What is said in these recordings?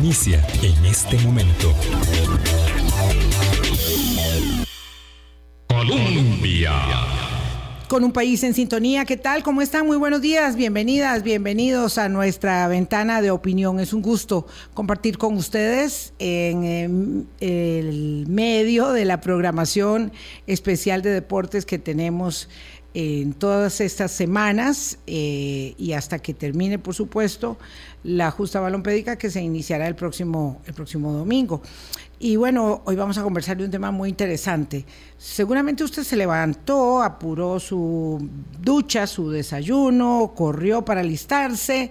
inicia en este momento. Colombia con un país en sintonía. ¿Qué tal? ¿Cómo están? Muy buenos días, bienvenidas, bienvenidos a nuestra ventana de opinión. Es un gusto compartir con ustedes en em, el medio de la programación especial de deportes que tenemos en todas estas semanas eh, y hasta que termine, por supuesto, la justa balompédica que se iniciará el próximo, el próximo domingo. Y bueno, hoy vamos a conversar de un tema muy interesante. Seguramente usted se levantó, apuró su ducha, su desayuno, corrió para alistarse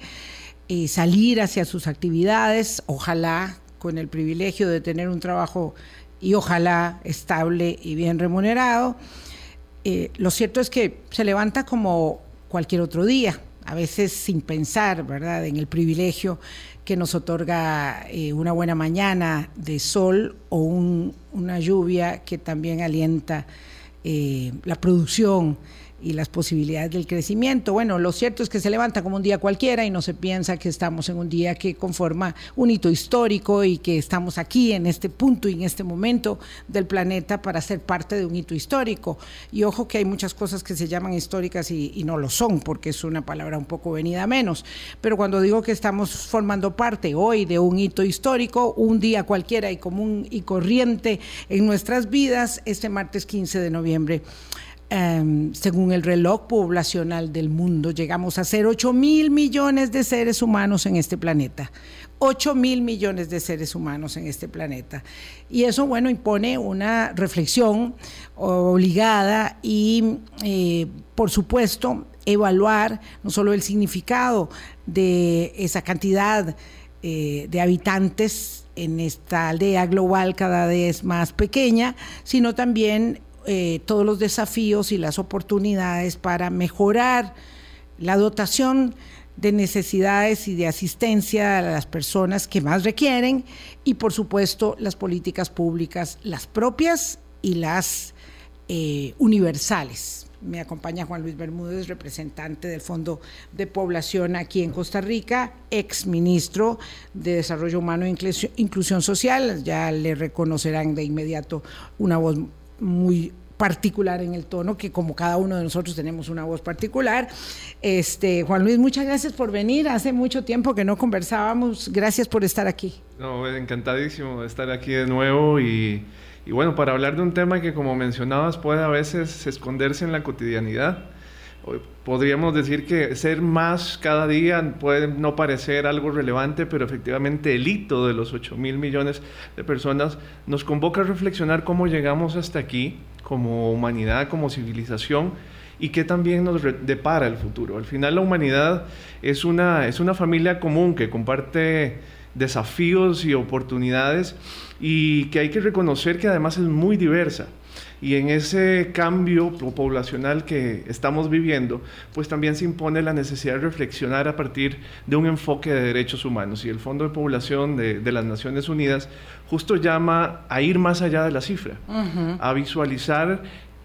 y salir hacia sus actividades, ojalá con el privilegio de tener un trabajo y ojalá estable y bien remunerado. Eh, lo cierto es que se levanta como cualquier otro día, a veces sin pensar, ¿verdad?, en el privilegio que nos otorga eh, una buena mañana de sol o una lluvia que también alienta eh, la producción y las posibilidades del crecimiento. Bueno, lo cierto es que se levanta como un día cualquiera y no se piensa que estamos en un día que conforma un hito histórico y que estamos aquí en este punto y en este momento del planeta para ser parte de un hito histórico. Y ojo que hay muchas cosas que se llaman históricas y, y no lo son, porque es una palabra un poco venida menos. Pero cuando digo que estamos formando parte hoy de un hito histórico, un día cualquiera y común y corriente en nuestras vidas, este martes 15 de noviembre. Em, según el reloj poblacional del mundo, llegamos a ser 8 mil millones de seres humanos en este planeta. 8 mil millones de seres humanos en este planeta. Y eso, bueno, impone una reflexión obligada y, eh, por supuesto, evaluar no solo el significado de esa cantidad eh, de habitantes en esta aldea global cada vez más pequeña, sino también eh, todos los desafíos y las oportunidades para mejorar la dotación de necesidades y de asistencia a las personas que más requieren y por supuesto las políticas públicas, las propias y las eh, universales. Me acompaña Juan Luis Bermúdez, representante del Fondo de Población aquí en Costa Rica, ex ministro de Desarrollo Humano e Inclusión Social. Ya le reconocerán de inmediato una voz muy particular en el tono, que como cada uno de nosotros tenemos una voz particular. Este, Juan Luis, muchas gracias por venir. Hace mucho tiempo que no conversábamos. Gracias por estar aquí. No, encantadísimo de estar aquí de nuevo y, y bueno, para hablar de un tema que como mencionabas puede a veces esconderse en la cotidianidad. Podríamos decir que ser más cada día puede no parecer algo relevante, pero efectivamente el hito de los 8 mil millones de personas nos convoca a reflexionar cómo llegamos hasta aquí como humanidad, como civilización y qué también nos depara el futuro. Al final la humanidad es una, es una familia común que comparte desafíos y oportunidades y que hay que reconocer que además es muy diversa. Y en ese cambio poblacional que estamos viviendo, pues también se impone la necesidad de reflexionar a partir de un enfoque de derechos humanos. Y el Fondo de Población de, de las Naciones Unidas justo llama a ir más allá de la cifra, a visualizar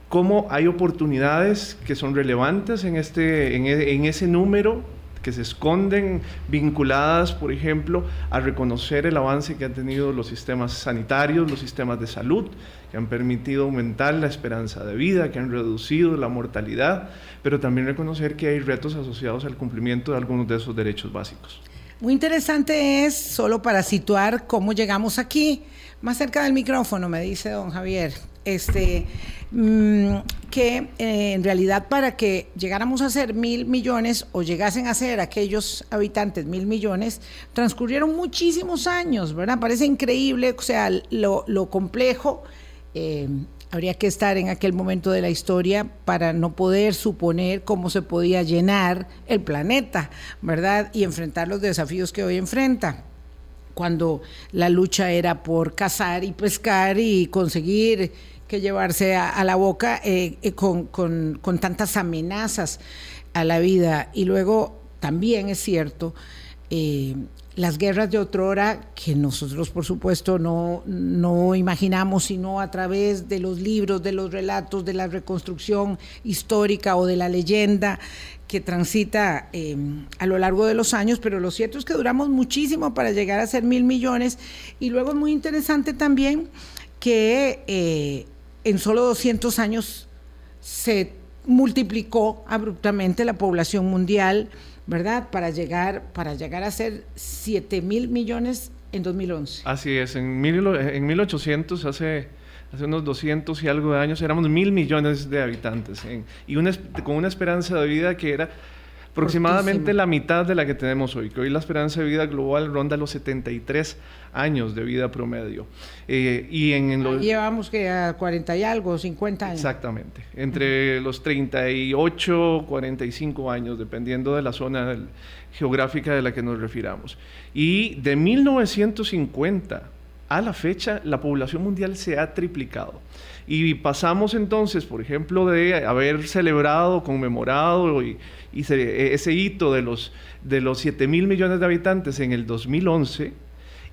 cómo hay oportunidades que son relevantes en, este, en, e, en ese número que se esconden vinculadas, por ejemplo, a reconocer el avance que han tenido los sistemas sanitarios, los sistemas de salud, que han permitido aumentar la esperanza de vida, que han reducido la mortalidad, pero también reconocer que hay retos asociados al cumplimiento de algunos de esos derechos básicos. Muy interesante es, solo para situar cómo llegamos aquí, más cerca del micrófono, me dice don Javier, este, mm, que eh, en realidad para que llegáramos a ser mil millones o llegasen a ser aquellos habitantes mil millones, transcurrieron muchísimos años, ¿verdad? Parece increíble, o sea, lo, lo complejo. Eh, Habría que estar en aquel momento de la historia para no poder suponer cómo se podía llenar el planeta, ¿verdad? Y enfrentar los desafíos que hoy enfrenta cuando la lucha era por cazar y pescar y conseguir que llevarse a, la boca eh, eh, con, con, tantas amenazas a la vida. Y luego también es cierto eh, las guerras de otrora, que nosotros por supuesto no, no imaginamos sino a través de los libros, de los relatos, de la reconstrucción histórica o de la leyenda que transita eh, a lo largo de los años, pero lo cierto es que duramos muchísimo para llegar a ser mil millones. Y luego es muy interesante también que eh, en solo 200 años se multiplicó abruptamente la población mundial ¿verdad? Para llegar, para llegar a ser 7 mil millones en 2011. Así es, en, mil, en 1800, hace, hace unos 200 y algo de años, éramos mil millones de habitantes y una, con una esperanza de vida que era aproximadamente la mitad de la que tenemos hoy, que hoy la esperanza de vida global ronda los 73 años de vida promedio. Eh, y en, Llevamos que a 40 y algo, 50 años. Exactamente, entre los 38, 45 años, dependiendo de la zona geográfica de la que nos refiramos. Y de 1950 a la fecha, la población mundial se ha triplicado. Y pasamos entonces, por ejemplo, de haber celebrado, conmemorado y, ese hito de los, de los 7 mil millones de habitantes en el 2011,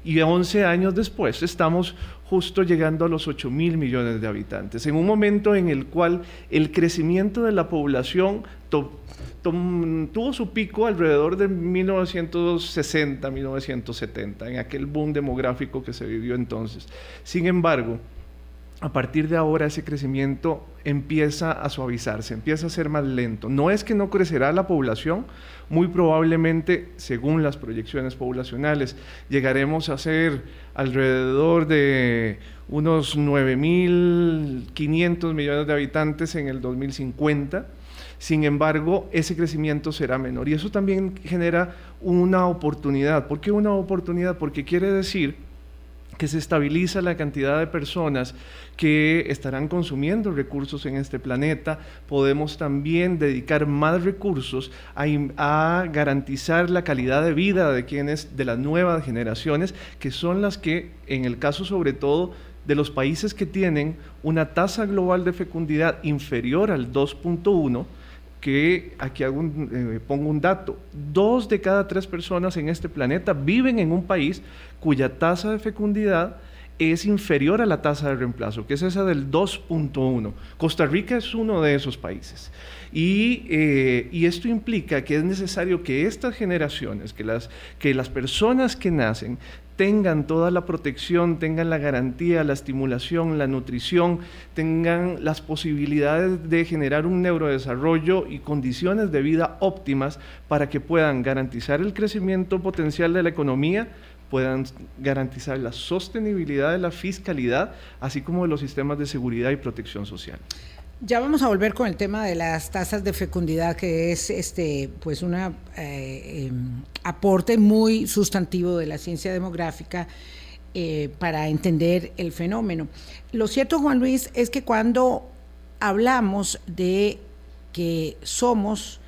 y 11 años después estamos justo llegando a los 8 mil millones de habitantes, en un momento en el cual el crecimiento de la población tuvo su pico alrededor de 1960, 1970, en aquel boom demográfico que se vivió entonces. Sin embargo, a partir de ahora ese crecimiento empieza a suavizarse, empieza a ser más lento. No es que no crecerá la población, muy probablemente, según las proyecciones poblacionales, llegaremos a ser alrededor de unos 9.500 millones de habitantes en el 2050. Sin embargo, ese crecimiento será menor y eso también genera una oportunidad. ¿Por qué una oportunidad? Porque quiere decir que se estabiliza la cantidad de personas que estarán consumiendo recursos en este planeta, podemos también dedicar más recursos a, garantizar la calidad de vida de quienes, de las nuevas generaciones, que son las que, en el caso sobre todo, de los países que tienen una tasa global de fecundidad inferior al 2.1, que aquí eh, pongo un dato, dos de cada tres personas en este planeta viven en un país cuya tasa de fecundidad es inferior a la tasa de reemplazo, que es esa del 2.1. Costa Rica es uno de esos países. Eh, y, esto implica que es necesario que estas generaciones, que las, que las personas que nacen, tengan toda la protección, tengan la garantía, la estimulación, la nutrición, tengan las posibilidades de generar un neurodesarrollo y condiciones de vida óptimas para que puedan garantizar el crecimiento potencial de la economía, puedan garantizar la sostenibilidad de la fiscalidad, así como de los sistemas de seguridad y protección social. Ya vamos a volver con el tema de las tasas de fecundidad, que es este, pues un eh, em, aporte muy sustantivo de la ciencia demográfica eh, para entender el fenómeno. Lo cierto, Juan Luis, es que cuando hablamos de que somos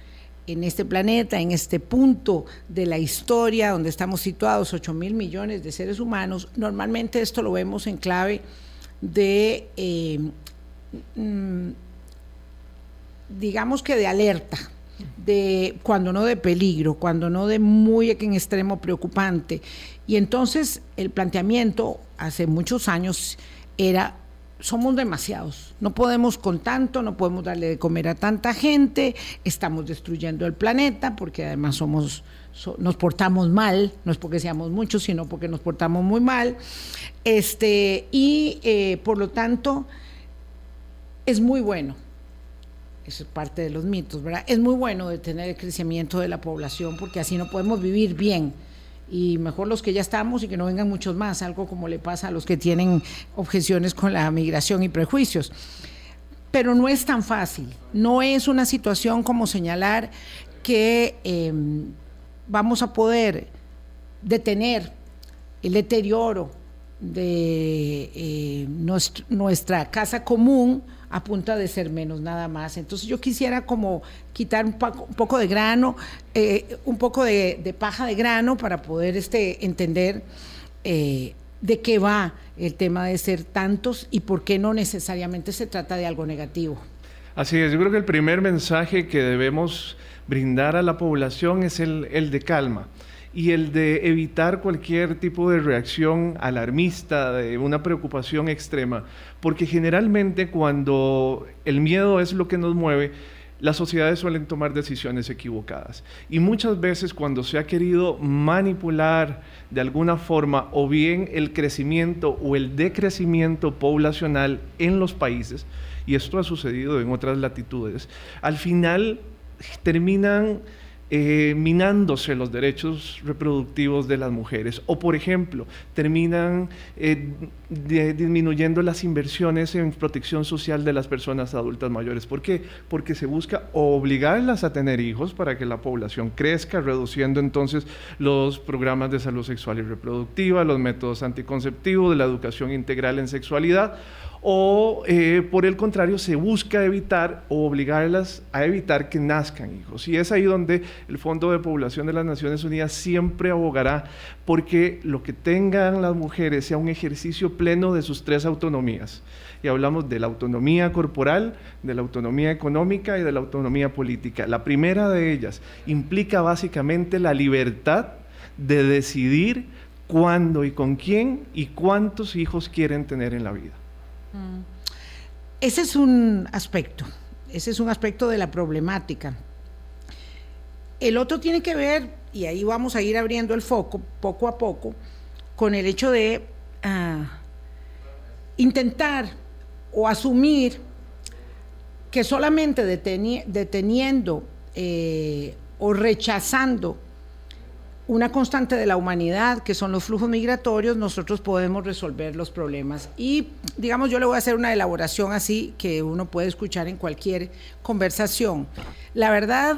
en este planeta, en este punto de la historia donde estamos situados, 8 mil millones de seres humanos, normalmente esto lo vemos en clave de em, digamos que de alerta, de cuando no de peligro, cuando no de muy en extremo preocupante. Y entonces el planteamiento hace muchos años era somos demasiados, no podemos con tanto, no podemos darle de comer a tanta gente, estamos destruyendo el planeta porque además somos nos portamos mal, no es porque seamos muchos, sino porque nos portamos muy mal. Este, y eh, por lo tanto, es muy bueno, eso es parte de los mitos, ¿verdad? Es muy bueno detener el crecimiento de la población porque así no podemos vivir bien y mejor los que ya estamos y que no vengan muchos más, algo como le pasa a los que tienen objeciones con la migración y prejuicios. Pero no es tan fácil, no es una situación como señalar que em, vamos a poder detener el deterioro de eh, nuestra casa común a punta de ser menos nada más. Entonces yo quisiera como quitar un, poco de grano, eh, un poco de, paja de grano para poder este, entender eh, de qué va el tema de ser tantos y por qué no necesariamente se trata de algo negativo. Así es, yo creo que el primer mensaje que debemos brindar a la población es el, el de calma. Y el de evitar cualquier tipo de reacción alarmista, de una preocupación extrema, porque generalmente cuando el miedo es lo que nos mueve, las sociedades suelen tomar decisiones equivocadas. Y muchas veces cuando se ha querido manipular de alguna forma o bien el crecimiento o el decrecimiento poblacional en los países, y esto ha sucedido en otras latitudes, al final terminan eh, minándose los derechos reproductivos de las mujeres. O, por ejemplo, terminan eh, disminuyendo las inversiones en protección social de las personas adultas mayores. ¿Por qué? Porque se busca obligarlas a tener hijos para que la población crezca, reduciendo entonces los programas de salud sexual y reproductiva, los métodos anticonceptivos, de la educación integral en sexualidad o eh, por el contrario se busca evitar o obligarlas a evitar que nazcan hijos. Y es ahí donde el Fondo de Población de las Naciones Unidas siempre abogará porque lo que tengan las mujeres sea un ejercicio pleno de sus tres autonomías. Y hablamos de la autonomía corporal, de la autonomía económica y de la autonomía política. La primera de ellas implica básicamente la libertad de decidir cuándo y con quién y cuántos hijos quieren tener en la vida. Mm. Ese es un aspecto, ese es un aspecto de la problemática. El otro tiene que ver, y ahí vamos a ir abriendo el foco poco a poco, con el hecho de ah, intentar o asumir que solamente deteniendo eh, o rechazando una constante de la humanidad, que son los flujos migratorios, nosotros podemos resolver los problemas. Y, digamos, yo le voy a hacer una elaboración así que uno puede escuchar en cualquier conversación. La verdad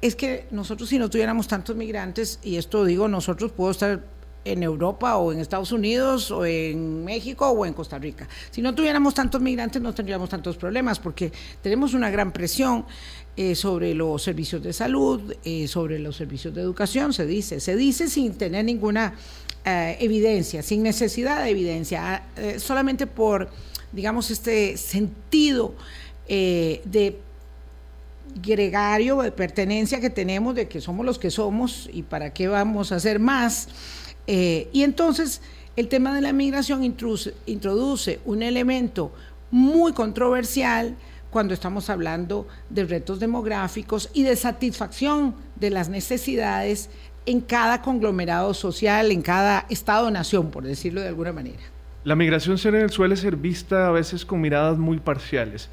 es que nosotros si no tuviéramos tantos migrantes, y esto digo, nosotros puedo estar en Europa o en Estados Unidos o en México o en Costa Rica. Si no tuviéramos tantos migrantes no tendríamos tantos problemas porque tenemos una gran presión eh, sobre los servicios de salud, eh, sobre los servicios de educación, se dice. Se dice sin tener ninguna eh, evidencia, sin necesidad de evidencia, ah, solamente por, digamos, este sentido de gregario, de pertenencia que tenemos, de que somos los que somos y para qué vamos a hacer más. y entonces el tema de la migración introduce un elemento muy controversial, cuando estamos hablando de retos demográficos y de satisfacción de las necesidades en cada conglomerado social, en cada Estado-nación, por decirlo de alguna manera. La migración suele ser vista a veces con miradas muy parciales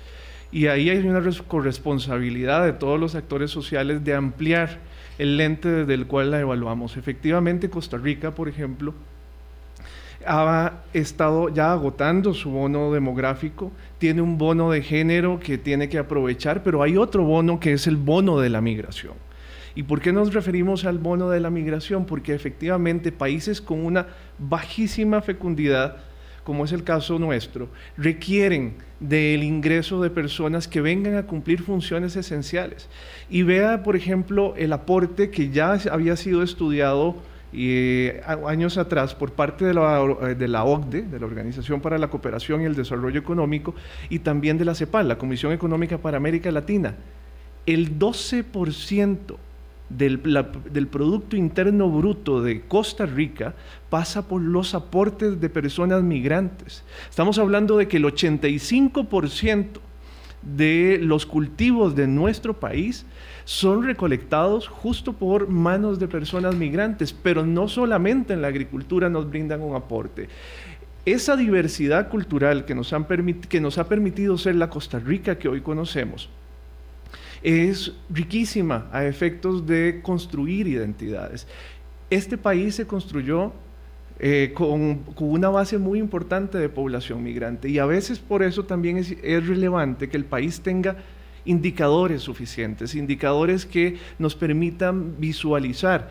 y ahí hay una corresponsabilidad de todos los actores sociales de ampliar el lente desde el cual la evaluamos. Efectivamente, Costa Rica, por ejemplo, ha estado ya agotando su bono demográfico, tiene un bono de género que tiene que aprovechar, pero hay otro bono que es el bono de la migración. ¿Y por qué nos referimos al bono de la migración? Porque efectivamente países con una bajísima fecundidad, como es el caso nuestro, requieren del ingreso de personas que vengan a cumplir funciones esenciales. Y vea, por ejemplo, el aporte que ya había sido estudiado y años atrás por parte de la, de la, OCDE, de la Organización para la Cooperación y el Desarrollo Económico, y también de la CEPAL, la Comisión Económica para América Latina. El 12% del, del Producto Interno Bruto de Costa Rica pasa por los aportes de personas migrantes. Estamos hablando de que el 85% de los cultivos de nuestro país son recolectados justo por manos de personas migrantes, pero no solamente en la agricultura nos brindan un aporte. Esa diversidad cultural que nos, ha permitido ser la Costa Rica que hoy conocemos, es riquísima a efectos de construir identidades. Este país se construyó eh, con, una base muy importante de población migrante y a veces por eso también es relevante que el país tenga indicadores suficientes, indicadores que nos permitan visualizar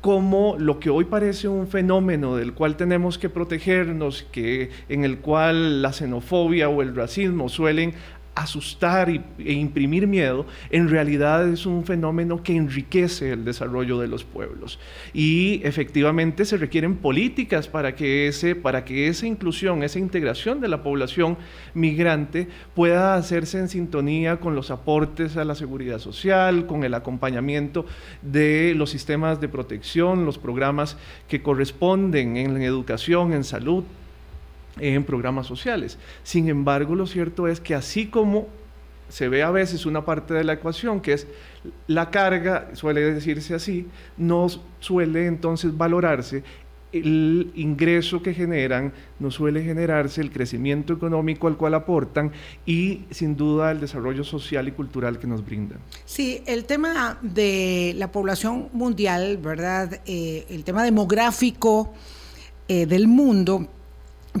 cómo lo que hoy parece un fenómeno del cual tenemos que protegernos, que, en el cual la xenofobia o el racismo suelen asustar e imprimir miedo, en realidad es un fenómeno que enriquece el desarrollo de los pueblos. Y efectivamente se requieren políticas para que, ese, para que esa inclusión, esa integración de la población migrante pueda hacerse en sintonía con los aportes a la seguridad social, con el acompañamiento de los sistemas de protección, los programas que corresponden en educación, en salud, en programas sociales. Sin embargo, lo cierto es que así como se ve a veces una parte de la ecuación que es la carga, suele decirse así, no suele entonces valorarse el ingreso que generan, no suele generarse el crecimiento económico al cual aportan y sin duda el desarrollo social y cultural que nos brindan. Sí, el tema de la población mundial, ¿verdad? Eh, el tema demográfico eh, del mundo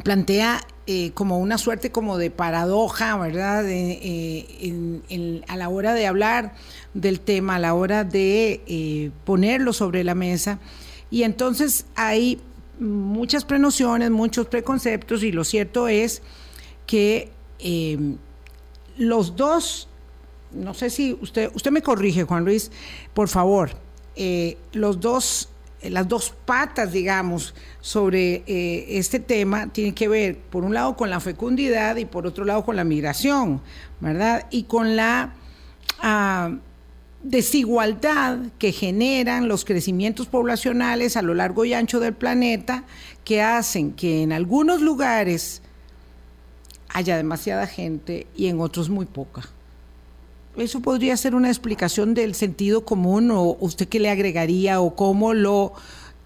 plantea eh, como una suerte como de paradoja, ¿verdad? Eh, a la hora de hablar del tema, a la hora de eh, ponerlo sobre la mesa. Y entonces hay muchas prenociones, muchos preconceptos y lo cierto es que los dos, no sé si usted, usted me corrige, Juan Luis, por favor, los dos las dos patas, digamos, sobre eh, este tema tienen que ver, por un lado, con la fecundidad y por otro lado, con la migración, ¿verdad? Y con la ah, desigualdad que generan los crecimientos poblacionales a lo largo y ancho del planeta, que hacen que en algunos lugares haya demasiada gente y en otros muy poca. ¿Eso podría ser una explicación del sentido común o usted qué le agregaría o cómo lo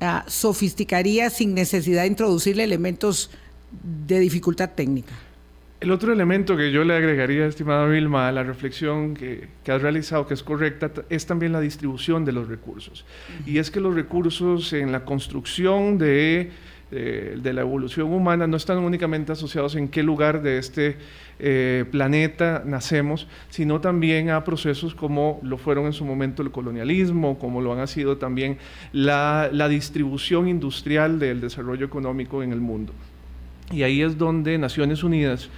ah, sofisticaría sin necesidad de introducirle elementos de dificultad técnica? El otro elemento que yo le agregaría, estimada Vilma, a la reflexión que, que, has realizado, que es correcta, es también la distribución de los recursos. Y es que los recursos en la construcción de eh, de la evolución humana no están únicamente asociados en qué lugar de este eh, planeta nacemos, sino también a procesos como lo fueron en su momento el colonialismo, como lo han sido también la, la distribución industrial del desarrollo económico en el mundo. Y ahí es donde Naciones Unidas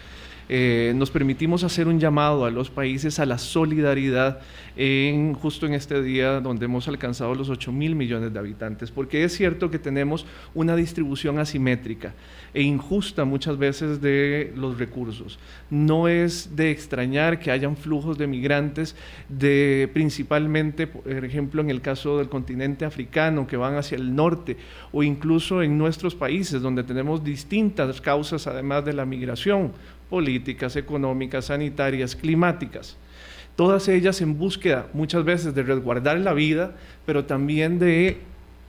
eh, nos permitimos hacer un llamado a los países a la solidaridad en, justo en este día donde hemos alcanzado los 8 mil millones de habitantes, porque es cierto que tenemos una distribución asimétrica e injusta muchas veces de los recursos. No es de extrañar que hayan flujos de migrantes, de principalmente, por ejemplo, en el caso del continente africano, que van hacia el norte, o incluso en nuestros países, donde tenemos distintas causas además de la migración políticas, económicas, sanitarias, climáticas. Todas ellas en búsqueda muchas veces de resguardar la vida, pero también de,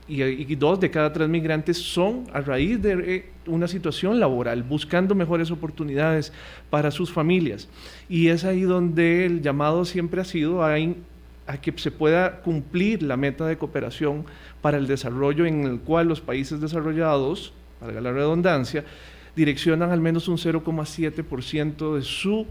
y, dos de cada tres migrantes son a raíz de eh, una situación laboral, buscando mejores oportunidades para sus familias. Y es ahí donde el llamado siempre ha sido a, a que se pueda cumplir la meta de cooperación para el desarrollo en el cual los países desarrollados, para la redundancia, direccionan al menos un 0,7% de su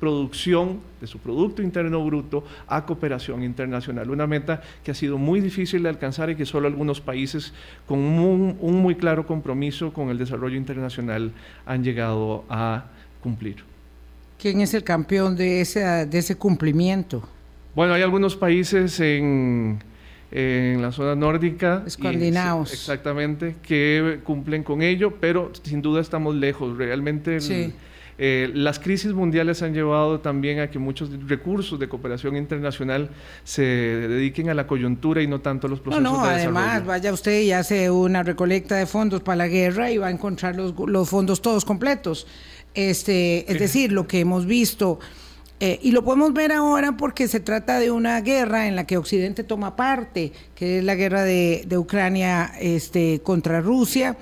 producción, de su Producto Interno Bruto a cooperación internacional. Una meta que ha sido muy difícil de alcanzar y que solo algunos países con un, muy claro compromiso con el desarrollo internacional han llegado a cumplir. ¿Quién es el campeón de ese, de ese cumplimiento? Bueno, hay algunos países en en la zona nórdica. Escandinavos. exactamente, que cumplen con ello, pero sin duda estamos lejos. Realmente eh, las crisis mundiales han llevado también a que muchos recursos de cooperación internacional se dediquen a la coyuntura y no tanto a los procesos no, no, además, vaya usted y hace una recolecta de fondos para la guerra y va a encontrar los, los fondos todos completos. Este, es decir, lo que hemos visto eh, y lo podemos ver ahora porque se trata de una guerra en la que Occidente toma parte, que es la guerra de, Ucrania este, contra Rusia.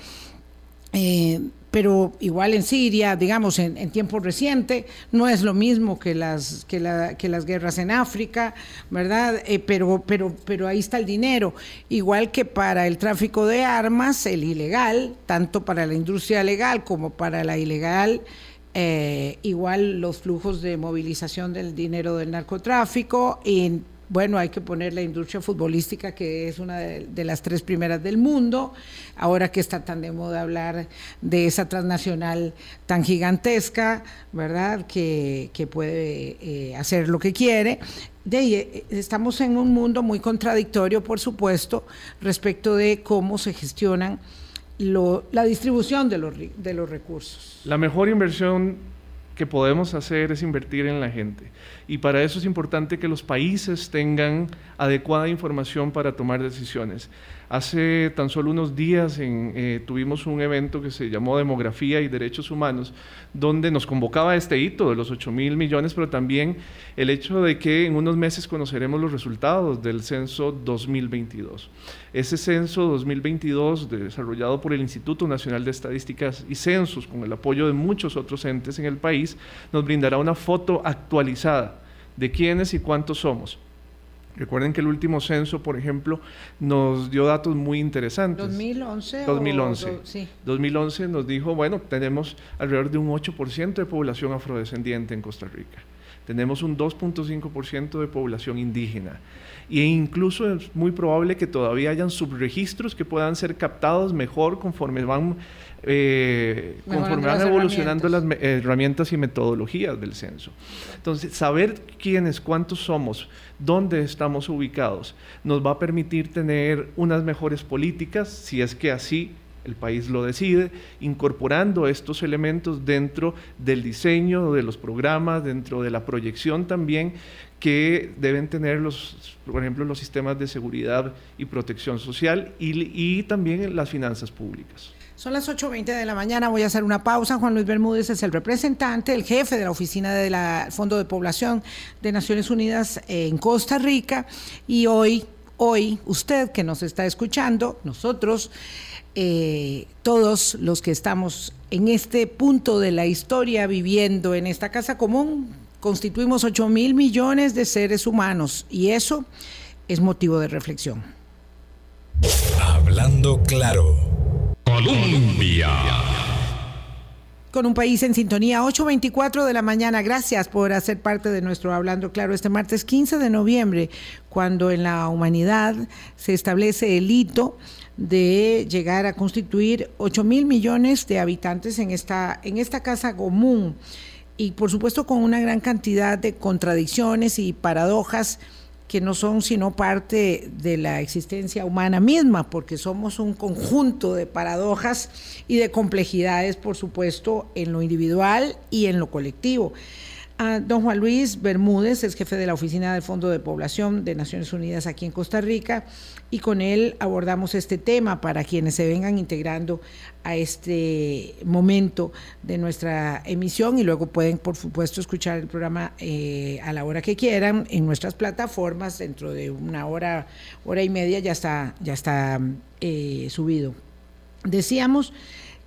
Eh, pero igual en Siria, digamos, en, tiempo reciente, no es lo mismo que las, que, las guerras en África, ¿verdad? Eh, pero, pero, pero ahí está el dinero. Igual que para el tráfico de armas, el ilegal, tanto para la industria legal como para la ilegal, eh, igual los flujos de movilización del dinero del narcotráfico, bueno, hay que poner la industria futbolística, que es una de, las tres primeras del mundo, ahora que está tan de moda hablar de esa transnacional tan gigantesca, ¿verdad? Que, puede eh, hacer lo que quiere. De eh, estamos en un mundo muy contradictorio, por supuesto, respecto de cómo se gestionan la distribución de los, de los recursos. La mejor inversión que podemos hacer es invertir en la gente. Y para eso es importante que los países tengan adecuada información para tomar decisiones. Hace tan solo unos días eh, tuvimos un evento que se llamó Demografía y Derechos Humanos, donde nos convocaba este hito de los 8 mil millones, pero también el hecho de que en unos meses conoceremos los resultados del censo 2022. Ese censo 2022, desarrollado por el Instituto Nacional de Estadísticas y Censos, con el apoyo de muchos otros entes en el país, nos brindará una foto actualizada de quiénes y cuántos somos Recuerden que el último censo, por ejemplo, nos dio datos muy interesantes. 2011. 2011. sí. 2011 nos dijo, bueno, tenemos alrededor de un 8% de población afrodescendiente en Costa Rica. Tenemos un 2.5% de población indígena. E incluso es muy probable que todavía hayan subregistros que puedan ser captados mejor conforme van eh, conforme van evolucionando las herramientas y metodologías del censo. Entonces, saber quiénes, cuántos somos, dónde estamos ubicados, nos va a permitir tener unas mejores políticas, si es que así el país lo decide, incorporando estos elementos dentro del diseño de los programas, dentro de la proyección también que deben tener los, por ejemplo, los sistemas de seguridad y protección social y, también las finanzas públicas. Son las 8.20 de la mañana, voy a hacer una pausa. Juan Luis Bermúdez es el representante, el jefe de la oficina del Fondo de Población de Naciones Unidas en Costa Rica. Y hoy, hoy, usted que nos está escuchando, nosotros, eh, todos los que estamos en este punto de la historia viviendo en esta casa común, constituimos 8 mil millones de seres humanos y eso es motivo de reflexión. Hablando claro. Colombia. Con un país en sintonía, 8.24 de la mañana. Gracias por hacer parte de nuestro Hablando Claro este martes 15 de noviembre, cuando en la humanidad se establece el hito de llegar a constituir 8 mil millones de habitantes en esta, en esta casa común. Y por supuesto con una gran cantidad de contradicciones y paradojas que no son sino parte de la existencia humana misma, porque somos un conjunto de paradojas y de complejidades, por supuesto, en lo individual y en lo colectivo don Juan Luis Bermúdez, es jefe de la Oficina del Fondo de Población de Naciones Unidas aquí en Costa Rica, y con él abordamos este tema para quienes se vengan integrando a este momento de nuestra emisión y luego pueden, por supuesto, escuchar el programa eh, a la hora que quieran en nuestras plataformas. Dentro de una hora, hora y media ya está, ya está eh, subido. Decíamos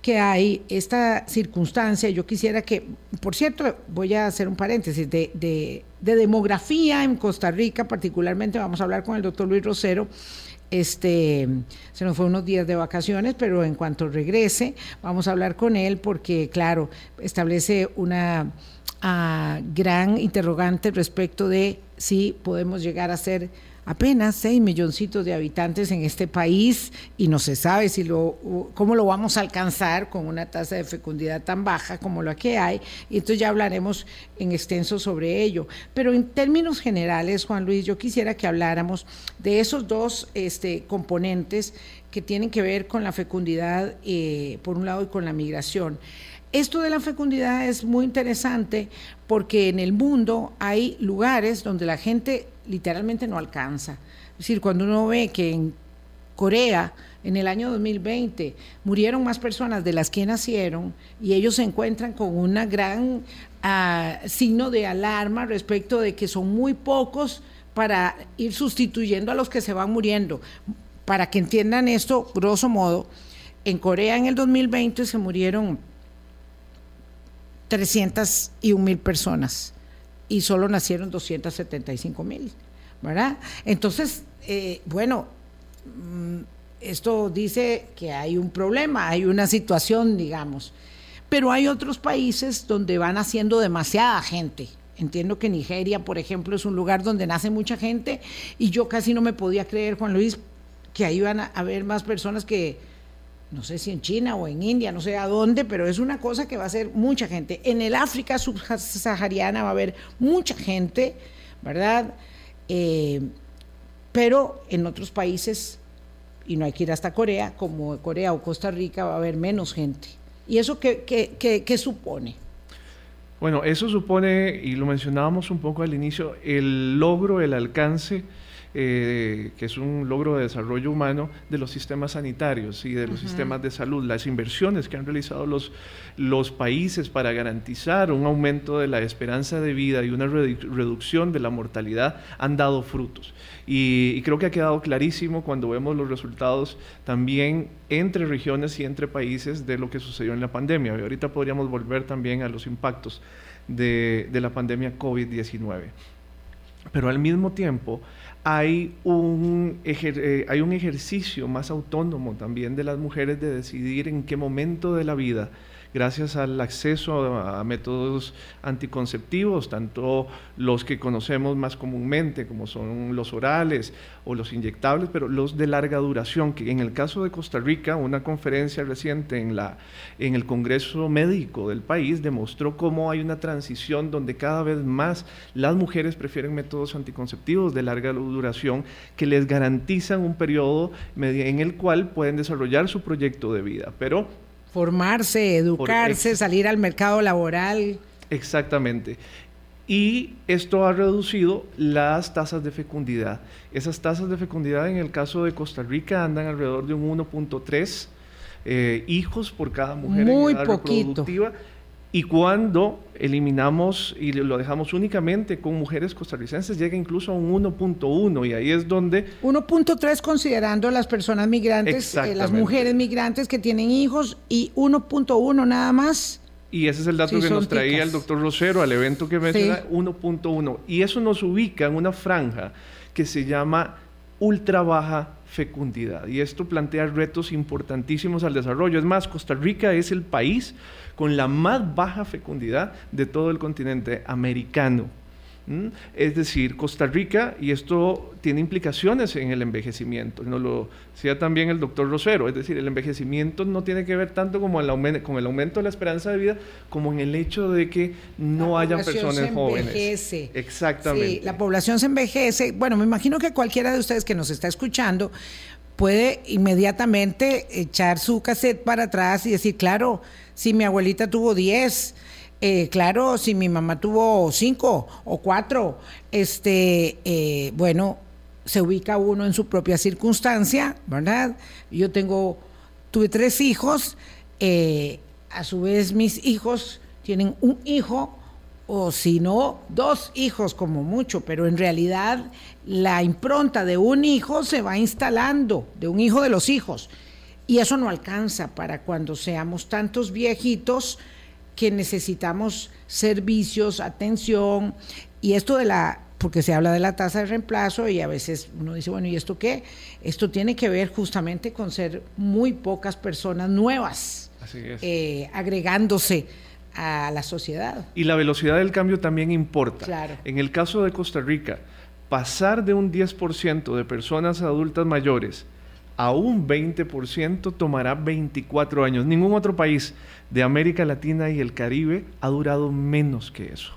que hay esta circunstancia, yo quisiera que, por cierto, voy a hacer un paréntesis, de, de, demografía en Costa Rica, particularmente vamos a hablar con el doctor Luis Rosero, este, se nos fue unos días de vacaciones, pero en cuanto regrese, vamos a hablar con él porque, claro, establece una ah, gran interrogante respecto de si podemos llegar a ser apenas 6 milloncitos de habitantes en este país y no se sabe si lo, cómo lo vamos a alcanzar con una tasa de fecundidad tan baja como la que hay, y entonces ya hablaremos en extenso sobre ello. Pero en términos generales, Juan Luis, yo quisiera que habláramos de esos dos este, componentes que tienen que ver con la fecundidad, eh, por un lado, y con la migración. Esto de la fecundidad es muy interesante porque en el mundo hay lugares donde la gente literalmente no alcanza. Es decir, cuando uno ve que en Corea, en el año 2020, murieron más personas de las que nacieron y ellos se encuentran con una gran ah, signo de alarma respecto de que son muy pocos para ir sustituyendo a los que se van muriendo. Para que entiendan esto, grosso modo, en Corea en el 2020 se murieron 301 mil personas y solo nacieron 275 mil, ¿verdad? Entonces, eh, bueno, mm, esto dice que hay un problema, hay una situación, digamos, pero hay otros países donde van haciendo demasiada gente. Entiendo que Nigeria, por ejemplo, es un lugar donde nace mucha gente y yo casi no me podía creer, Juan Luis, que ahí iban a haber más personas que, no sé si en China o en India, no sé a dónde, pero es una cosa que va a ser mucha gente. En el África subsahariana va a haber mucha gente, ¿verdad? Eh, pero en otros países, y no hay que ir hasta Corea, como Corea o Costa Rica, va a haber menos gente. ¿Y eso qué, qué, qué supone? Bueno, eso supone, y lo mencionábamos un poco al inicio, el logro, el alcance eh, que es un logro de desarrollo humano de los sistemas sanitarios y de los sistemas de salud, las inversiones que han realizado los, los países para garantizar un aumento de la esperanza de vida y una reducción de la mortalidad han dado frutos. Y, y, creo que ha quedado clarísimo cuando vemos los resultados también entre regiones y entre países de lo que sucedió en la pandemia. Y ahorita podríamos volver también a los impactos de, de la pandemia COVID-19. Pero al mismo tiempo, hay un, eh, hay un ejercicio más autónomo también de las mujeres de decidir en qué momento de la vida gracias al acceso a, métodos anticonceptivos, tanto los que conocemos más comúnmente, como son los orales o los inyectables, pero los de larga duración, que en el caso de Costa Rica, una conferencia reciente en, la, en el Congreso Médico del país demostró cómo hay una transición donde cada vez más las mujeres prefieren métodos anticonceptivos de larga duración que les garantizan un periodo en el cual pueden desarrollar su proyecto de vida. Pero Formarse, educarse, salir al mercado laboral. Exactamente. Y esto ha reducido las tasas de fecundidad. Esas tasas de fecundidad en el caso de Costa Rica andan alrededor de un 1.3 eh, hijos por cada mujer Muy en edad poquito. reproductiva. Y cuando eliminamos y lo dejamos únicamente con mujeres costarricenses, llega incluso a un 1.1 y ahí es donde... 1.3 considerando las personas migrantes, eh, las mujeres migrantes que tienen hijos y 1.1 nada más. Y ese es el dato que nos traía el doctor Rosero al evento que menciona, 1.1. Y eso nos ubica en una franja que se llama ultra baja fecundidad. Y esto plantea retos importantísimos al desarrollo. Es más, Costa Rica es el país con la más baja fecundidad de todo el continente americano. Es decir, Costa Rica, y esto tiene implicaciones en el envejecimiento, nos lo decía también el doctor Rosero, es decir, el envejecimiento no tiene que ver tanto como el aumento, con el aumento de la esperanza de vida, como en el hecho de que no haya personas se envejece. Exactamente. Sí, la población se envejece. Bueno, me imagino que cualquiera de ustedes que nos está escuchando puede inmediatamente echar su cassette para atrás y decir, claro, si mi abuelita tuvo 10, eh, claro, si mi mamá tuvo cinco o cuatro, este, eh, bueno, se ubica uno en su propia circunstancia, ¿verdad? Yo tengo, tuve tres hijos, eh, a su vez mis hijos tienen un hijo, o si no, dos hijos como mucho, pero en realidad la impronta de un hijo se va instalando, de un hijo de los hijos, y eso no alcanza para cuando seamos tantos viejitos, que necesitamos servicios, atención, y esto de la, porque se habla de la tasa de reemplazo y a veces uno dice, bueno, ¿y esto qué? Esto tiene que ver justamente con ser muy pocas personas nuevas eh, agregándose a la sociedad. Y la velocidad del cambio también importa. Claro. En el caso de Costa Rica, pasar de un 10% de personas adultas mayores a un 20% tomará 24 años. Ningún otro país de América Latina y el Caribe ha durado menos que eso.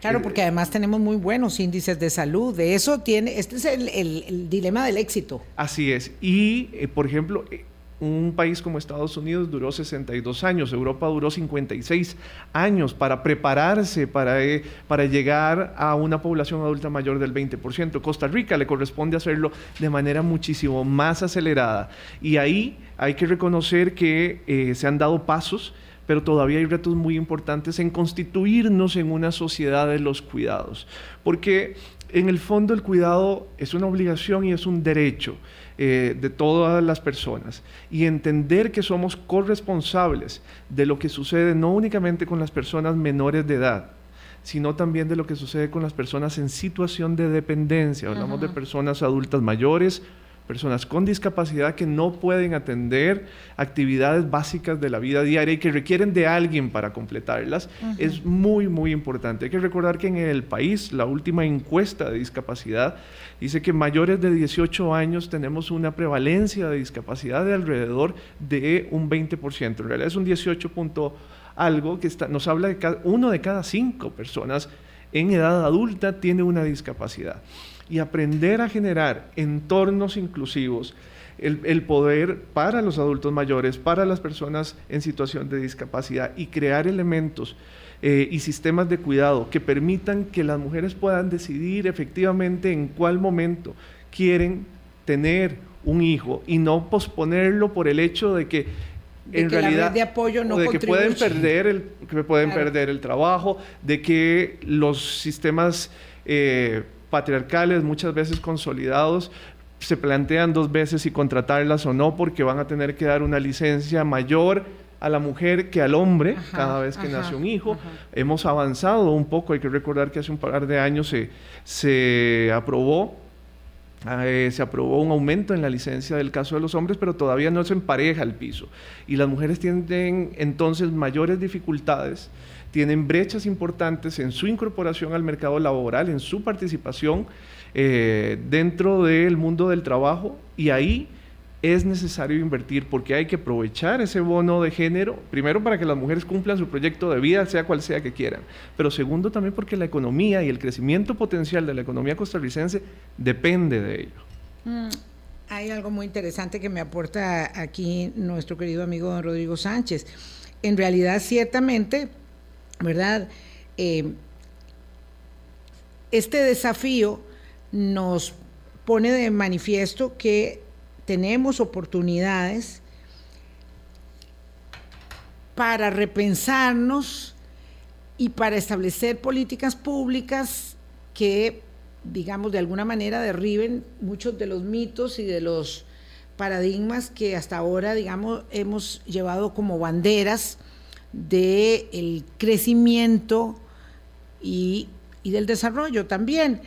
Claro, eh, porque además tenemos muy buenos índices de salud. De eso tiene, este es el, dilema del éxito. Así es. Y, eh, por ejemplo, eh, un país como Estados Unidos duró 62 años, Europa duró 56 años para prepararse para, eh, para llegar a una población adulta mayor del 20%. Costa Rica le corresponde hacerlo de manera muchísimo más acelerada. Y ahí hay que reconocer que eh, se han dado pasos pero todavía hay retos muy importantes en constituirnos en una sociedad de los cuidados, porque en el fondo el cuidado es una obligación y es un derecho. Eh, de todas las personas y entender que somos corresponsables de lo que sucede no únicamente con las personas menores de edad, sino también de lo que sucede con las personas en situación de dependencia. Hablamos de personas adultas mayores, personas con discapacidad que no pueden atender actividades básicas de la vida diaria y que requieren de alguien para completarlas, es muy, muy importante. Hay que recordar que en el país, la última encuesta de discapacidad dice que mayores de 18 años tenemos una prevalencia de discapacidad de alrededor de un 20%. En realidad es un 18 punto algo que está, nos habla de que uno de cada cinco personas en edad adulta tiene una discapacidad y aprender a generar entornos inclusivos, el, poder para los adultos mayores, para las personas en situación de discapacidad y crear elementos eh, y sistemas de cuidado que permitan que las mujeres puedan decidir efectivamente en cuál momento quieren tener un hijo y no posponerlo por el hecho de que en realidad de apoyo no de que pueden perder el que pueden perder el trabajo de que los sistemas eh, patriarcales, muchas veces consolidados, se plantean dos veces si contratarlas o no, porque van a tener que dar una licencia mayor a la mujer que al hombre cada vez que nace un hijo. Hemos avanzado un poco, hay que recordar que hace un par de años se, se aprobó eh, se aprobó un aumento en la licencia del caso de los hombres, pero todavía no se empareja el piso. Y las mujeres tienen entonces mayores dificultades tienen brechas importantes en su incorporación al mercado laboral, en su participación eh, dentro del mundo del trabajo y ahí es necesario invertir porque hay que aprovechar ese bono de género, primero para que las mujeres cumplan su proyecto de vida, sea cual sea que quieran, pero segundo también porque la economía y el crecimiento potencial de la economía costarricense depende de ello. Mm, hay algo muy interesante que me aporta aquí nuestro querido amigo don Rodrigo Sánchez. En realidad, ciertamente, ¿verdad? Eh, este desafío nos pone de manifiesto que tenemos oportunidades para repensarnos y para establecer políticas públicas que, digamos, de alguna manera derriben muchos de los mitos y de los paradigmas que hasta ahora, digamos, hemos llevado como banderas del crecimiento y, del desarrollo también.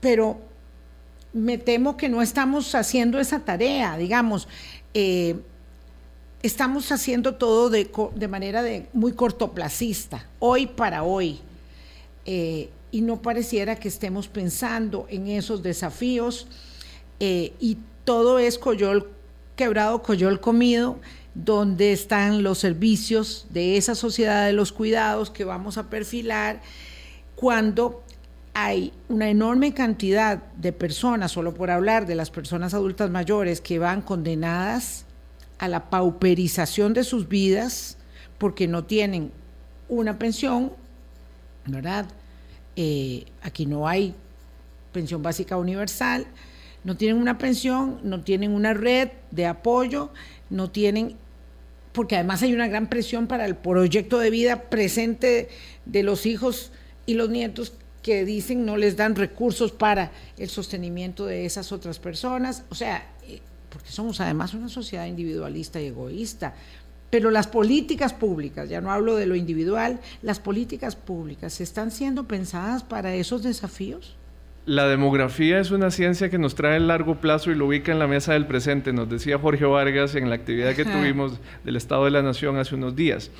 Pero me temo que no estamos haciendo esa tarea, digamos. Eh, estamos haciendo todo de, manera de muy cortoplacista, hoy para hoy. Eh, y no pareciera que estemos pensando en esos desafíos. Eh, y todo es coyol quebrado, coyol comido dónde están los servicios de esa sociedad de los cuidados que vamos a perfilar cuando hay una enorme cantidad de personas, solo por hablar de las personas adultas mayores, que van condenadas a la pauperización de sus vidas porque no tienen una pensión, ¿verdad? Eh, aquí no hay pensión básica universal, no tienen una pensión, no tienen una red de apoyo, no tienen porque además hay una gran presión para el proyecto de vida presente de los hijos y los nietos que dicen no les dan recursos para el sostenimiento de esas otras personas. O sea, eh, porque somos además una sociedad individualista y egoísta. Pero las políticas públicas, ya no hablo de lo individual, las políticas públicas están siendo pensadas para esos desafíos. La demografía es una ciencia que nos trae el largo plazo y lo ubica en la mesa del presente, nos decía Jorge Vargas en la actividad que tuvimos del Estado de la Nación hace unos días.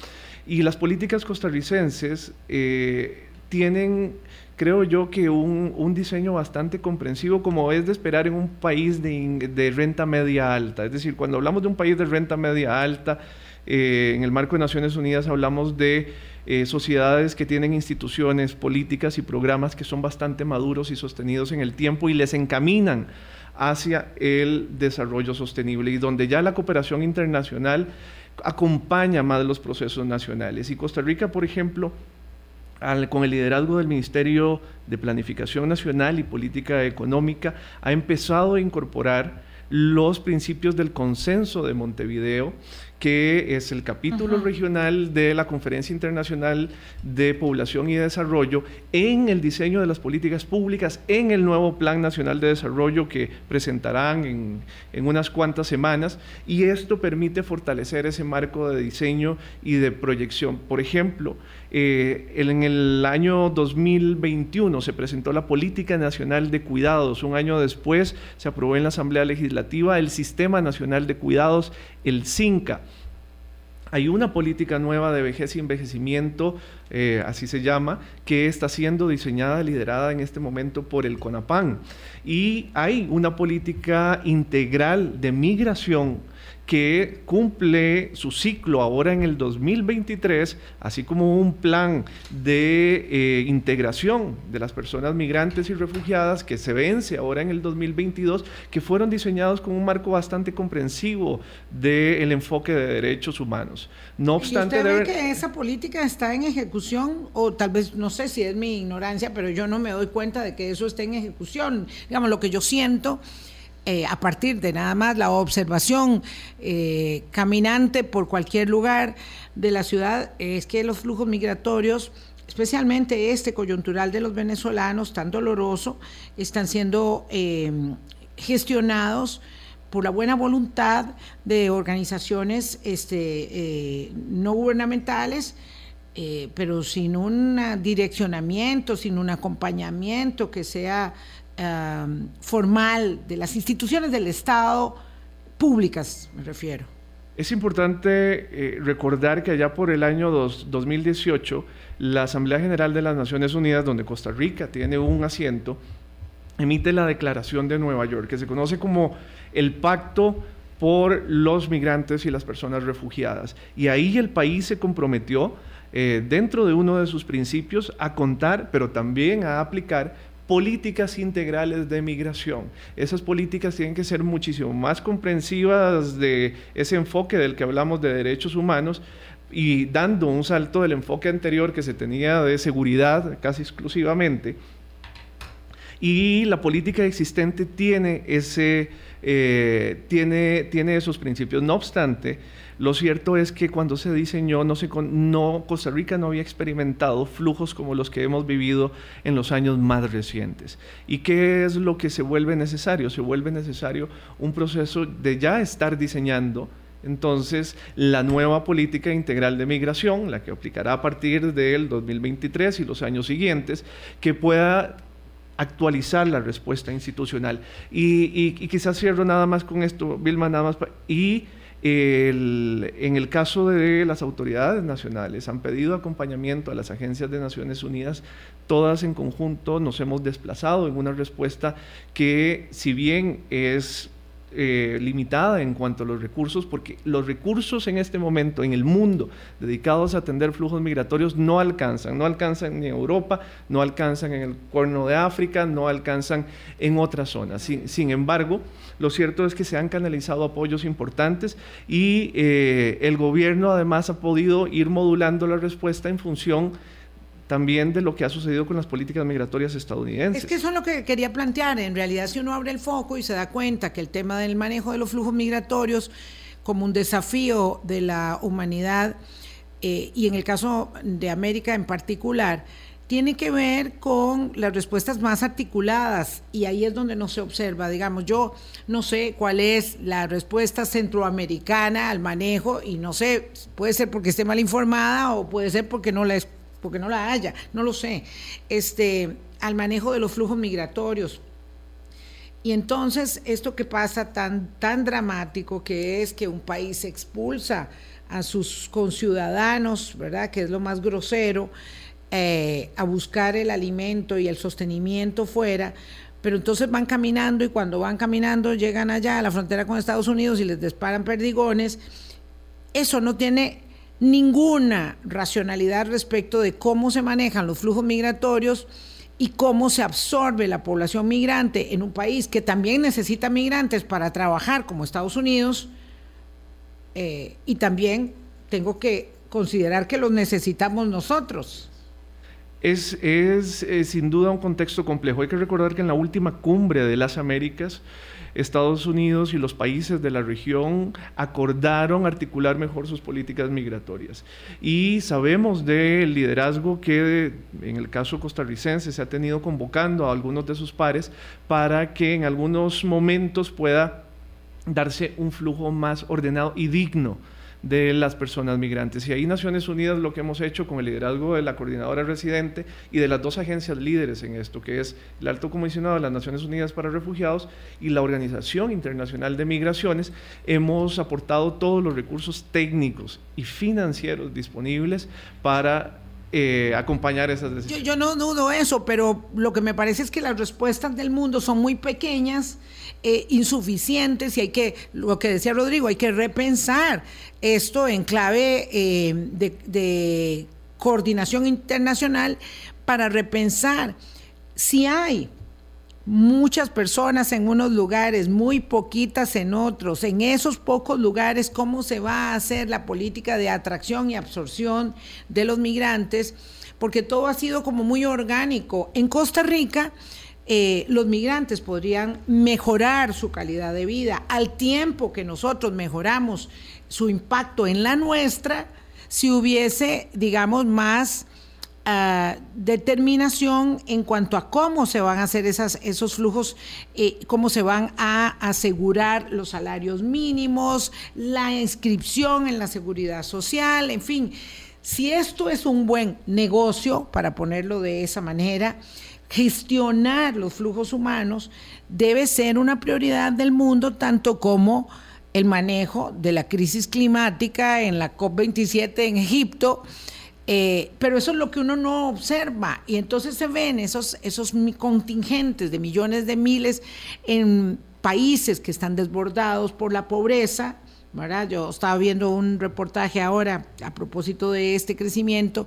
Y las políticas costarricenses eh, tienen, creo yo, que un, diseño bastante comprensivo, como es de esperar en un país de, renta media alta. Es decir, cuando hablamos de un país de renta media alta, eh, en el marco de Naciones Unidas hablamos de eh, sociedades que tienen instituciones, políticas y programas que son bastante maduros y sostenidos en el tiempo y les encaminan hacia el desarrollo sostenible y donde ya la cooperación internacional acompaña más los procesos nacionales. Y Costa Rica, por ejemplo, con el liderazgo del Ministerio de Planificación Nacional y Política Económica, ha empezado a incorporar los principios del consenso de Montevideo que es el capítulo regional de la Conferencia Internacional de Población y Desarrollo, en el diseño de las políticas públicas, en el nuevo Plan Nacional de Desarrollo que presentarán en, en unas cuantas semanas, y esto permite fortalecer ese marco de diseño y de proyección. Por ejemplo, eh, en el año 2021 se presentó la Política Nacional de Cuidados. Un año después se aprobó en la Asamblea Legislativa el Sistema Nacional de Cuidados, el CINCA. Hay una política nueva de vejez y envejecimiento, eh, así se llama, que está siendo diseñada, liderada en este momento por el CONAPAN. Y hay una política integral de migración que cumple su ciclo ahora en el 2023, así como un plan de eh, integración de las personas migrantes y refugiadas que se vence ahora en el 2022, que fueron diseñados con un marco bastante comprensivo del enfoque de derechos humanos. No obstante... ¿Y usted ve que esa política está en ejecución? O tal vez, no sé si es mi ignorancia, pero yo no me doy cuenta de que eso esté en ejecución. Digamos, lo que yo siento eh, a partir de nada más la observación eh, caminante por cualquier lugar de la ciudad es que los flujos migratorios especialmente este coyuntural de los venezolanos tan doloroso, están siendo eh, gestionados por la buena voluntad de organizaciones este, no gubernamentales, pero sin un direccionamiento, sin un acompañamiento que sea Em, formal de las instituciones del Estado, públicas me refiero. Es importante eh, recordar que allá por el año 2018, la Asamblea General de las Naciones Unidas, donde Costa Rica tiene un asiento, emite la Declaración de Nueva York, que se conoce como el Pacto por los migrantes y las personas refugiadas. Y ahí el país se comprometió, eh, dentro de uno de sus principios, a contar, pero también a aplicar políticas integrales de migración. Esas políticas tienen que ser muchísimo más comprensivas de ese enfoque del que hablamos de derechos humanos y dando un salto del enfoque anterior que se tenía de seguridad casi exclusivamente. Y la política existente tiene, ese, eh, tiene, tiene esos principios. No obstante, lo cierto es que cuando se diseñó, no, se, no, Costa Rica no había experimentado flujos como los que hemos vivido en los años más recientes. ¿Y qué es lo que se vuelve necesario? Se vuelve necesario un proceso de ya estar diseñando entonces, la nueva política integral de migración, la que aplicará a partir del 2023 y los años siguientes, que pueda actualizar la respuesta institucional. Y, quizás cierro nada más con esto, Vilma, nada más. Y en el caso de las autoridades nacionales, han pedido acompañamiento a las agencias de Naciones Unidas, todas en conjunto nos hemos desplazado en una respuesta que si bien es eh, limitada en cuanto a los recursos, porque los recursos en este momento en el mundo dedicados a atender flujos migratorios no alcanzan, no alcanzan en Europa, no alcanzan en el Cuerno de África, no alcanzan en otras zonas. Sin, embargo, lo cierto es que se han canalizado apoyos importantes y eh, el gobierno además ha podido ir modulando la respuesta en función también de lo que ha sucedido con las políticas migratorias estadounidenses. Es que eso es lo que quería plantear. En realidad, si uno abre el foco y se da cuenta que el tema del manejo de los flujos migratorios como un desafío de la humanidad, eh, y en el caso de América en particular, tiene que ver con las respuestas más articuladas y ahí es donde no se observa. Digamos, yo no sé cuál es la respuesta centroamericana al manejo y no sé, puede ser porque esté mal informada o puede ser porque no la porque no la haya, no lo sé, este, al manejo de los flujos migratorios. Y entonces esto que pasa tan, tan dramático que es que un país expulsa a sus conciudadanos, ¿verdad? Que es lo más grosero, eh, a buscar el alimento y el sostenimiento fuera, pero entonces van caminando y cuando van caminando llegan allá a la frontera con Estados Unidos y les disparan perdigones. Eso no tiene ninguna racionalidad respecto de cómo se manejan los flujos migratorios y cómo se absorbe la población migrante en un país que también necesita migrantes para trabajar como Estados Unidos eh, y también tengo que considerar que los necesitamos nosotros. Es, es eh, sin duda un contexto complejo. Hay que recordar que en la última cumbre de las Américas, Estados Unidos y los países de la región acordaron articular mejor sus políticas migratorias. Y sabemos del liderazgo que en el caso costarricense se ha tenido convocando a algunos de sus pares para que en algunos momentos pueda darse un flujo más ordenado y digno de las personas migrantes. Y ahí Naciones Unidas lo que hemos hecho con el liderazgo de la coordinadora residente y de las dos agencias líderes en esto, que es el Alto Comisionado de las Naciones Unidas para Refugiados y la Organización Internacional de Migraciones, hemos aportado todos los recursos técnicos y financieros disponibles para eh, acompañar esas decisiones. Yo, yo, no dudo eso, pero lo que me parece es que las respuestas del mundo son muy pequeñas, eh, insuficientes y hay que, lo que decía Rodrigo, hay que repensar esto en clave eh, de, de coordinación internacional para repensar si hay muchas personas en unos lugares, muy poquitas en otros. En esos pocos lugares, ¿cómo se va a hacer la política de atracción y absorción de los migrantes? Porque todo ha sido como muy orgánico. En Costa Rica, eh, los migrantes podrían mejorar su calidad de vida al tiempo que nosotros mejoramos su impacto en la nuestra, si hubiese, digamos, más determinación en cuanto a cómo se van a hacer esos flujos, eh, cómo se van a asegurar los salarios mínimos, la inscripción en la seguridad social, en fin. Si esto es un buen negocio, para ponerlo de esa manera, gestionar los flujos humanos debe ser una prioridad del mundo, tanto como el manejo de la crisis climática en la COP27 en Egipto, eh, pero eso es lo que uno no observa y entonces se ven esos, esos contingentes de millones de miles en países que están desbordados por la pobreza. ¿verdad? Yo estaba viendo un reportaje ahora a propósito de este crecimiento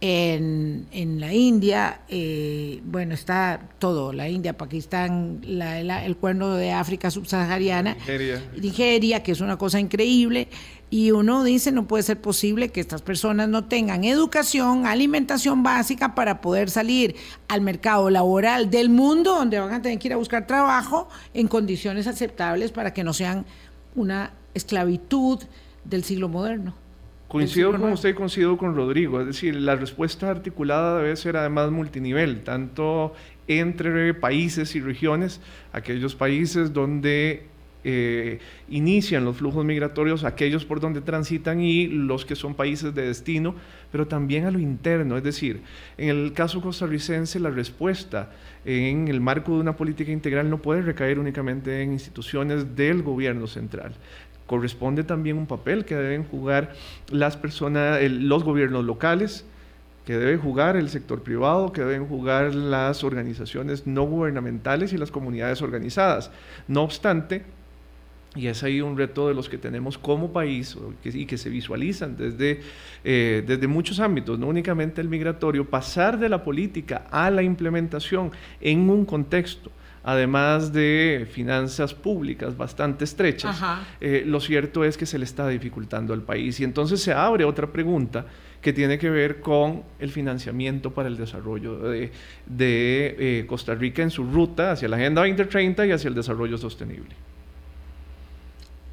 en, en la India, eh, bueno, está todo, la India, Pakistán, la, el cuerno de África subsahariana, Nigeria. Nigeria, que es una cosa increíble, y uno dice, no puede ser posible que estas personas no tengan educación, alimentación básica para poder salir al mercado laboral del mundo, donde van a tener que ir a buscar trabajo en condiciones aceptables para que no sean una esclavitud del siglo moderno. Coincido con usted y coincido con Rodrigo, es decir, la respuesta articulada debe ser además multinivel, tanto entre países y regiones, aquellos países donde eh, inician los flujos migratorios, aquellos por donde transitan y los que son países de destino, pero también a lo interno. Es decir, en el caso costarricense, la respuesta en el marco de una política integral no puede recaer únicamente en instituciones del gobierno central corresponde también un papel que deben jugar las personas, los gobiernos locales, que debe jugar el sector privado, que deben jugar las organizaciones no gubernamentales y las comunidades organizadas. No obstante, y es ahí un reto de los que tenemos como país y que se visualizan desde, eh, desde muchos ámbitos, no únicamente el migratorio, pasar de la política a la implementación en un contexto además de finanzas públicas bastante estrechas, eh, lo cierto es que se le está dificultando al país. Y entonces se abre otra pregunta que tiene que ver con el financiamiento para el desarrollo de, eh, Costa Rica en su ruta hacia la Agenda 2030 y hacia el desarrollo sostenible.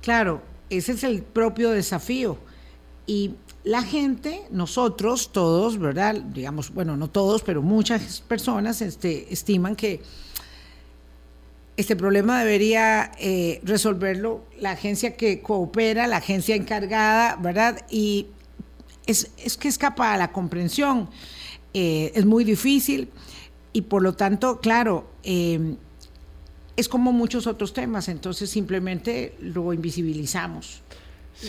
Claro, ese es el propio desafío. Y la gente, nosotros, todos, ¿verdad? Digamos, bueno, no todos, pero muchas personas este, estiman que este problema debería eh, resolverlo la agencia que coopera, la agencia encargada, ¿verdad? Y es, que escapa a la comprensión. Eh, es muy difícil y por lo tanto, claro, eh, es como muchos otros temas, entonces simplemente lo invisibilizamos.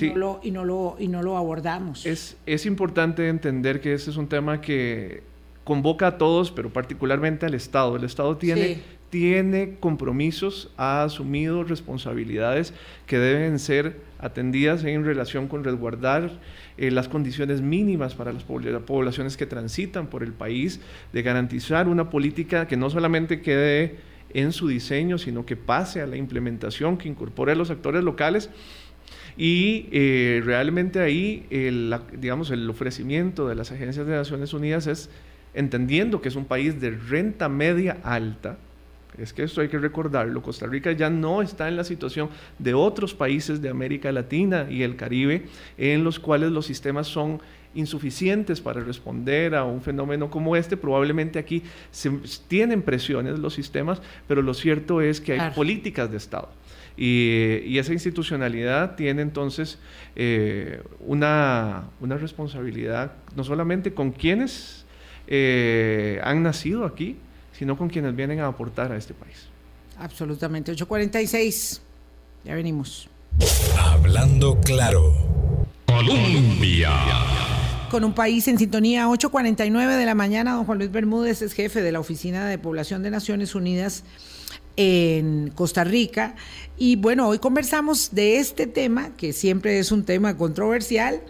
Y, no lo, y, no lo, y no lo abordamos. Es, es importante entender que ese es un tema que convoca a todos, pero particularmente al Estado. El Estado tiene tiene compromisos, ha asumido responsabilidades que deben ser atendidas en relación con resguardar eh, las condiciones mínimas para las poblaciones que transitan por el país, de garantizar una política que no solamente quede en su diseño, sino que pase a la implementación, que incorpore a los actores locales. Y eh, realmente ahí, digamos, el ofrecimiento de las agencias de Naciones Unidas es entendiendo que es un país de renta media alta, es que esto hay que recordarlo, Costa Rica ya no está en la situación de otros países de América Latina y el Caribe en los cuales los sistemas son insuficientes para responder a un fenómeno como este. Probablemente aquí se tienen presiones los sistemas, pero lo cierto es que hay políticas de Estado. Y, esa institucionalidad tiene entonces eh, una, responsabilidad no solamente con quienes eh, han nacido aquí, sino con quienes vienen a aportar a este país. Absolutamente. 846. Ya venimos. Hablando claro. Colombia. Con un país en sintonía, 8.49 de la mañana, don Juan Luis Bermúdez es jefe de la Oficina de Población de Naciones Unidas en Costa Rica. Y bueno, hoy conversamos de este tema, que siempre es un tema controversial,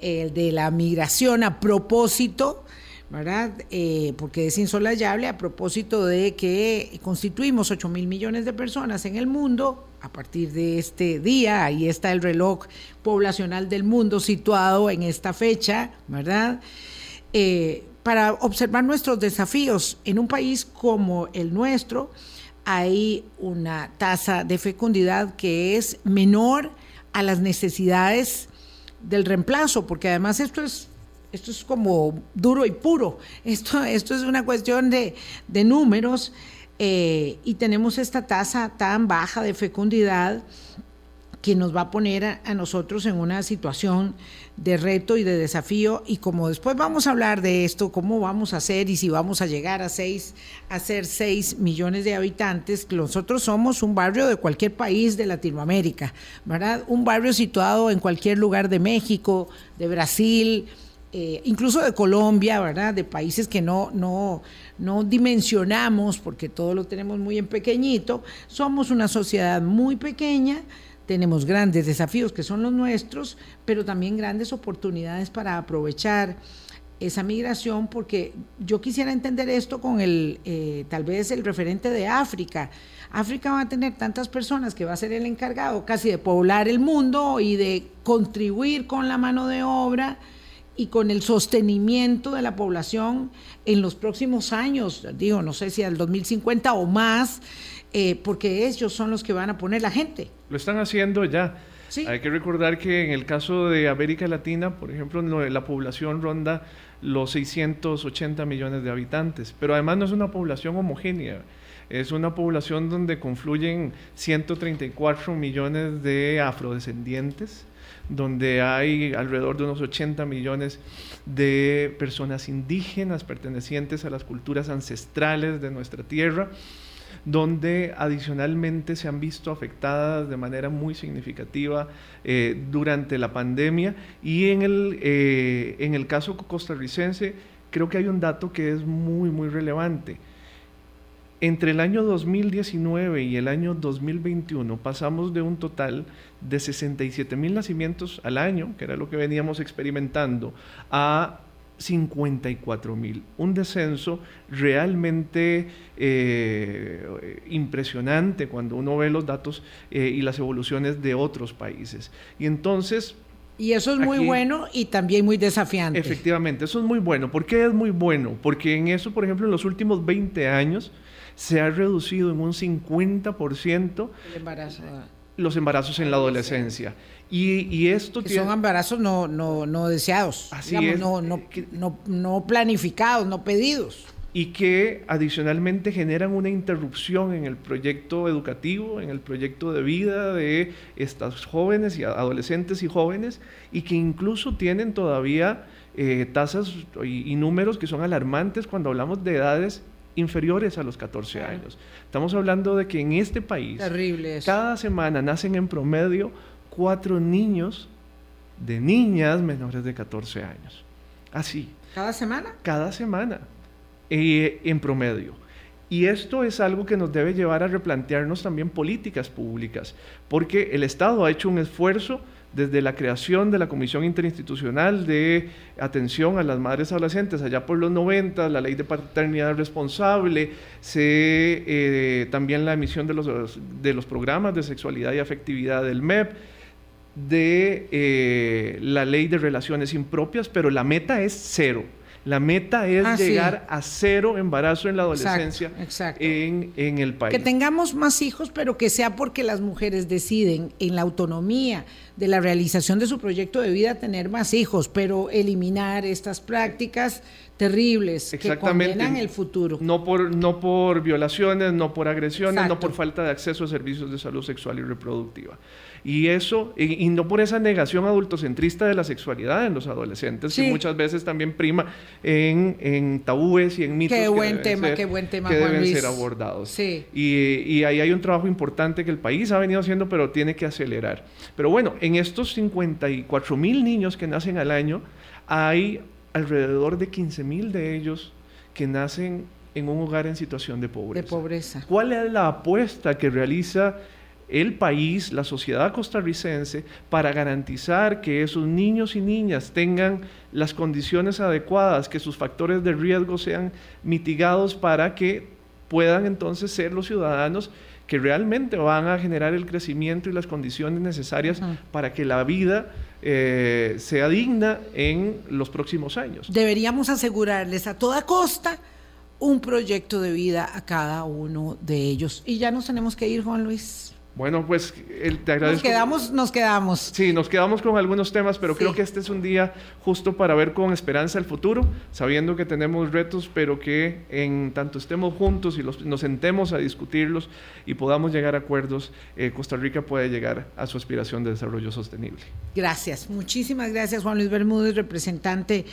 el de la migración a propósito ¿verdad? Eh, porque es insolayable a propósito de que constituimos 8 mil millones de personas en el mundo. A partir de este día, ahí está el reloj poblacional del mundo situado en esta fecha, ¿verdad? Eh, para observar nuestros desafíos en un país como el nuestro, hay una tasa de fecundidad que es menor a las necesidades del reemplazo, porque además esto es esto es como duro y puro. Esto, esto es una cuestión de, números eh, y tenemos esta tasa tan baja de fecundidad que nos va a poner a, nosotros en una situación de reto y de desafío. Y como después vamos a hablar de esto, cómo vamos a hacer y si vamos a llegar a, seis, a ser 6 millones de habitantes, nosotros somos un barrio de cualquier país de Latinoamérica, ¿verdad? Un barrio situado en cualquier lugar de México, de Brasil, eh, incluso de Colombia, ¿verdad? De países que no, no, no dimensionamos porque todo lo tenemos muy en pequeñito. Somos una sociedad muy pequeña, tenemos grandes desafíos que son los nuestros, pero también grandes oportunidades para aprovechar esa migración, porque yo quisiera entender esto con el, eh, tal vez el referente de África. África va a tener tantas personas que va a ser el encargado casi de poblar el mundo y de contribuir con la mano de obra y con el sostenimiento de la población en los próximos años, digo, no sé si al 2050 o más, eh, porque ellos son los que van a poner la gente. Lo están haciendo ya. Hay que recordar que en el caso de América Latina, por ejemplo, la población ronda los 680 millones de habitantes, pero además no es una población homogénea. Es una población donde confluyen 134 millones de afrodescendientes, donde hay alrededor de unos 80 millones de personas indígenas pertenecientes a las culturas ancestrales de nuestra tierra donde adicionalmente se han visto afectadas de manera muy significativa eh, durante la pandemia y en el, eh, en el caso costarricense creo que hay un dato que es muy, muy relevante. Entre el año 2019 y el año 2021 pasamos de un total de 67 mil nacimientos al año, que era lo que veníamos experimentando, a 54 mil. Un descenso realmente eh, impresionante cuando uno ve los datos eh, y las evoluciones de otros países. Y entonces... Y eso es muy bueno y también muy desafiante. Efectivamente, eso es muy bueno. ¿Por qué es muy bueno? Porque en eso, por ejemplo, en los últimos 20 años, se ha reducido en un 50% los embarazos en la adolescencia. Y, esto que son embarazos no, no, no deseados, Así no, no, no, no planificados, no pedidos. Y que adicionalmente generan una interrupción en el proyecto educativo, en el proyecto de vida de estas jóvenes y adolescentes y jóvenes, y que incluso tienen todavía eh, tasas y, números que son alarmantes cuando hablamos de edades inferiores a los 14 años. Estamos hablando de que en este país, cada semana nacen en promedio cuatro niños de niñas menores de 14 años. Así. ¿Cada semana? Cada semana, eh, en promedio. Y esto es algo que nos debe llevar a replantearnos también políticas públicas, porque el Estado ha hecho un esfuerzo desde la creación de la Comisión Interinstitucional de Atención a las Madres Adolescentes, allá por los 90, la ley de paternidad responsable, se, eh, también la emisión de los, de los programas de sexualidad y afectividad del MEP, de eh, la ley de relaciones impropias, pero la meta es cero. La meta es ah, llegar a cero embarazo en la adolescencia En, en el país. Que tengamos más hijos, pero que sea porque las mujeres deciden en la autonomía de la realización de su proyecto de vida tener más hijos, pero eliminar estas prácticas terribles que condenan el futuro. No por, no por violaciones, no por agresiones, no por falta de acceso a servicios de salud sexual y reproductiva. Y eso, y, no por esa negación adultocentrista de la sexualidad en los adolescentes, que muchas veces también prima en, en tabúes y en mitos qué buen que, tema, qué buen tema, que deben ser abordados. Sí. Y, y ahí hay un trabajo importante que el país ha venido haciendo, pero tiene que acelerar. Pero bueno, en estos 54 mil niños que nacen al año, hay alrededor de 15 mil de ellos que nacen en un hogar en situación de pobreza. De pobreza. ¿Cuál es la apuesta que realiza el país, la sociedad costarricense, para garantizar que esos niños y niñas tengan las condiciones adecuadas, que sus factores de riesgo sean mitigados para que puedan entonces ser los ciudadanos que realmente van a generar el crecimiento y las condiciones necesarias para que la vida eh, sea digna en los próximos años. Deberíamos asegurarles a toda costa un proyecto de vida a cada uno de ellos. Y ya nos tenemos que ir, Juan Luis. Bueno, pues te agradezco. Nos quedamos, nos quedamos. Sí, nos quedamos con algunos temas, pero creo que este es un día justo para ver con esperanza el futuro, sabiendo que tenemos retos, pero que en tanto estemos juntos y nos sentemos a discutirlos y podamos llegar a acuerdos, eh, Costa Rica puede llegar a su aspiración de desarrollo sostenible. Gracias, muchísimas gracias Juan Luis Bermúdez, representante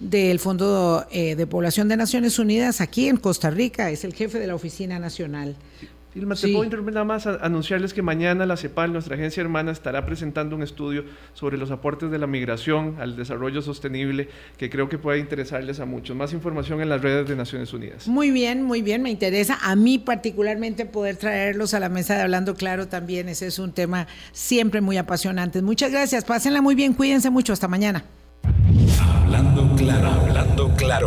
del Fondo eh, de Población de Naciones Unidas aquí en Costa Rica, es el jefe de la Oficina Nacional. Ilma, te puedo interrumpir nada más anunciarles que mañana la CEPAL, nuestra agencia hermana, estará presentando un estudio sobre los aportes de la migración al desarrollo sostenible que creo que puede interesarles a muchos. Más información en las redes de Naciones Unidas. Muy bien, muy bien, me interesa a mí particularmente poder traerlos a la mesa de Hablando Claro también. Ese es un tema siempre muy apasionante. Muchas gracias, pásenla muy bien, cuídense mucho, hasta mañana. Hablando Claro, hablando claro.